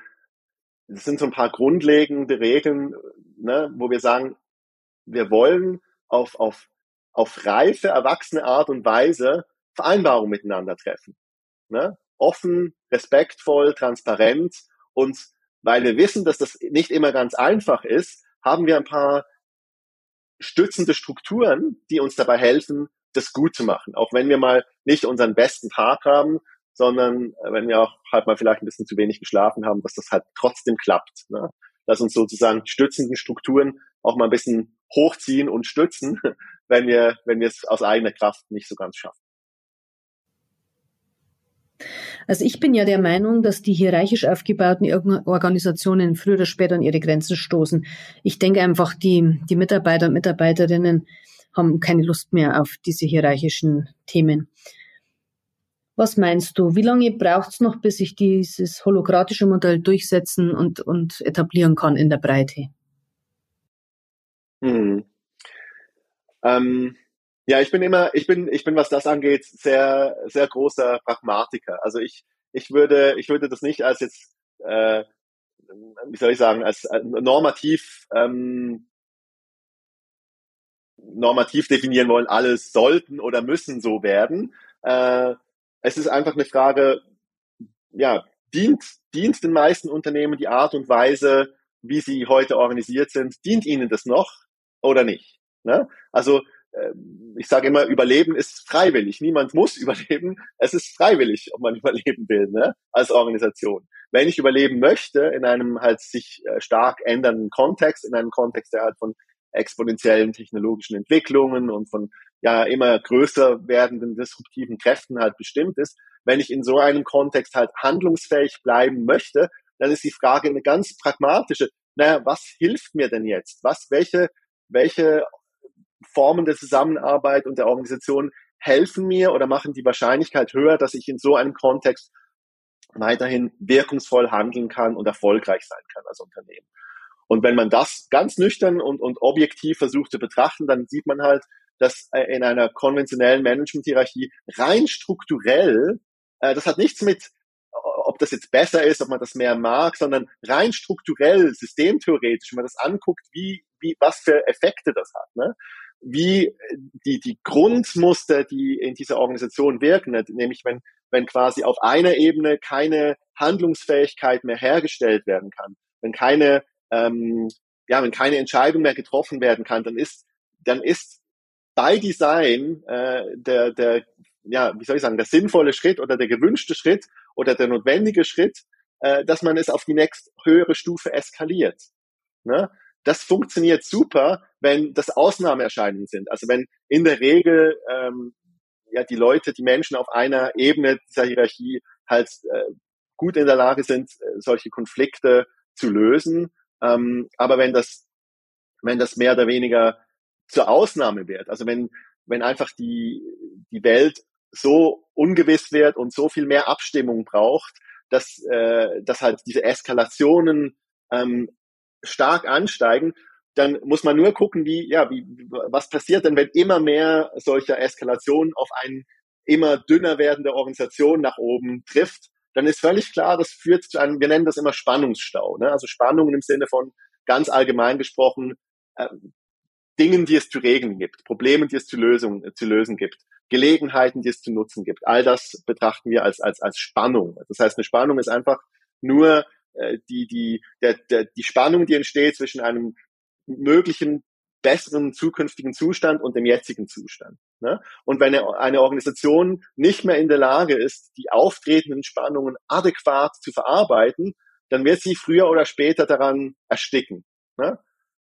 das sind so ein paar grundlegende Regeln, ne, wo wir sagen, wir wollen auf, auf, auf reife, erwachsene Art und Weise Vereinbarungen miteinander treffen. Ne? Offen, respektvoll, transparent und weil wir wissen, dass das nicht immer ganz einfach ist, haben wir ein paar stützende Strukturen, die uns dabei helfen, das gut zu machen. Auch wenn wir mal nicht unseren besten Tag haben, sondern äh, wenn wir auch halt mal vielleicht ein bisschen zu wenig geschlafen haben, dass das halt trotzdem klappt. Ne? Dass uns sozusagen stützenden Strukturen auch mal ein bisschen hochziehen und stützen, wenn wir, wenn wir es aus eigener Kraft nicht so ganz schaffen. Also ich bin ja der Meinung, dass die hierarchisch aufgebauten Organisationen früher oder später an ihre Grenzen stoßen. Ich denke einfach, die, die Mitarbeiter und Mitarbeiterinnen haben keine Lust mehr auf diese hierarchischen Themen. Was meinst du? Wie lange braucht es noch, bis sich dieses holokratische Modell durchsetzen und, und etablieren kann in der Breite? Hm. Ähm, ja, ich bin immer, ich bin, ich bin, was das angeht, sehr, sehr großer Pragmatiker. Also ich, ich würde, ich würde das nicht als jetzt, äh, wie soll ich sagen, als, als normativ, ähm, normativ definieren wollen, alles sollten oder müssen so werden. Äh, es ist einfach eine Frage, ja, dient, dient den meisten Unternehmen die Art und Weise, wie sie heute organisiert sind, dient ihnen das noch oder nicht? Ne? Also ich sage immer, Überleben ist freiwillig. Niemand muss überleben. Es ist freiwillig, ob man überleben will, ne? als Organisation. Wenn ich überleben möchte in einem halt sich äh, stark ändernden Kontext, in einem Kontext, der halt von exponentiellen technologischen Entwicklungen und von ja immer größer werdenden disruptiven Kräften halt bestimmt ist. Wenn ich in so einem Kontext halt handlungsfähig bleiben möchte, dann ist die Frage eine ganz pragmatische. Naja, was hilft mir denn jetzt? Was, welche, welche Formen der Zusammenarbeit und der Organisation helfen mir oder machen die Wahrscheinlichkeit höher, dass ich in so einem Kontext weiterhin wirkungsvoll handeln kann und erfolgreich sein kann als Unternehmen. Und wenn man das ganz nüchtern und, und objektiv versucht zu betrachten, dann sieht man halt, dass äh, in einer konventionellen Management-Hierarchie rein strukturell, äh, das hat nichts mit, ob das jetzt besser ist, ob man das mehr mag, sondern rein strukturell, systemtheoretisch, wenn man das anguckt, wie, wie, was für Effekte das hat, ne? Wie die, die Grundmuster, die in dieser Organisation wirken, ne? nämlich wenn, wenn quasi auf einer Ebene keine Handlungsfähigkeit mehr hergestellt werden kann, wenn keine ähm, ja, wenn keine Entscheidung mehr getroffen werden kann, dann ist, dann ist bei Design äh, der, der, ja, wie soll ich sagen, der sinnvolle Schritt oder der gewünschte Schritt oder der notwendige Schritt, äh, dass man es auf die nächst höhere Stufe eskaliert. Ne? Das funktioniert super, wenn das Ausnahmeerscheinungen sind. Also wenn in der Regel ähm, ja die Leute, die Menschen auf einer Ebene dieser Hierarchie halt äh, gut in der Lage sind, äh, solche Konflikte zu lösen ähm, aber wenn das, wenn das mehr oder weniger zur Ausnahme wird, also wenn, wenn einfach die, die Welt so ungewiss wird und so viel mehr Abstimmung braucht, dass, äh, dass halt diese Eskalationen ähm, stark ansteigen, dann muss man nur gucken, wie, ja, wie, was passiert denn, wenn immer mehr solcher Eskalationen auf eine immer dünner werdende Organisation nach oben trifft dann ist völlig klar, das führt zu einem, wir nennen das immer Spannungsstau. Ne? Also Spannungen im Sinne von ganz allgemein gesprochen, äh, Dingen, die es zu regeln gibt, Problemen, die es zu lösen, äh, zu lösen gibt, Gelegenheiten, die es zu nutzen gibt. All das betrachten wir als, als, als Spannung. Das heißt, eine Spannung ist einfach nur äh, die, die, der, der, die Spannung, die entsteht zwischen einem möglichen besseren zukünftigen Zustand und dem jetzigen Zustand. Ne? Und wenn eine Organisation nicht mehr in der Lage ist, die auftretenden Spannungen adäquat zu verarbeiten, dann wird sie früher oder später daran ersticken. Ne?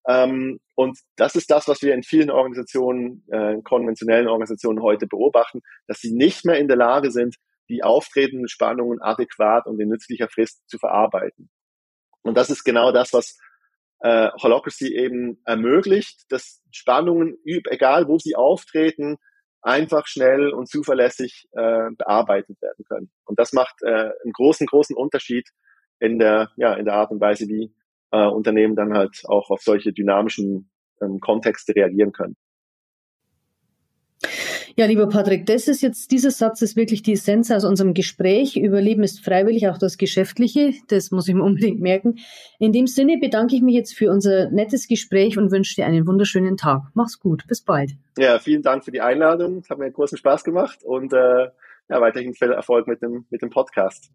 Ähm, und das ist das, was wir in vielen Organisationen, äh, konventionellen Organisationen heute beobachten, dass sie nicht mehr in der Lage sind, die auftretenden Spannungen adäquat und in nützlicher Frist zu verarbeiten. Und das ist genau das, was äh, Holocracy eben ermöglicht, dass Spannungen, egal wo sie auftreten, einfach schnell und zuverlässig äh, bearbeitet werden können. Und das macht äh, einen großen, großen Unterschied in der, ja, in der Art und Weise, wie äh, Unternehmen dann halt auch auf solche dynamischen ähm, Kontexte reagieren können. Ja, lieber Patrick, das ist jetzt, dieser Satz ist wirklich die Essenz aus unserem Gespräch. Überleben ist freiwillig, auch das Geschäftliche. Das muss ich mir unbedingt merken. In dem Sinne bedanke ich mich jetzt für unser nettes Gespräch und wünsche dir einen wunderschönen Tag. Mach's gut. Bis bald. Ja, vielen Dank für die Einladung. Es hat mir großen Spaß gemacht und äh, ja, weiterhin viel Erfolg mit dem, mit dem Podcast.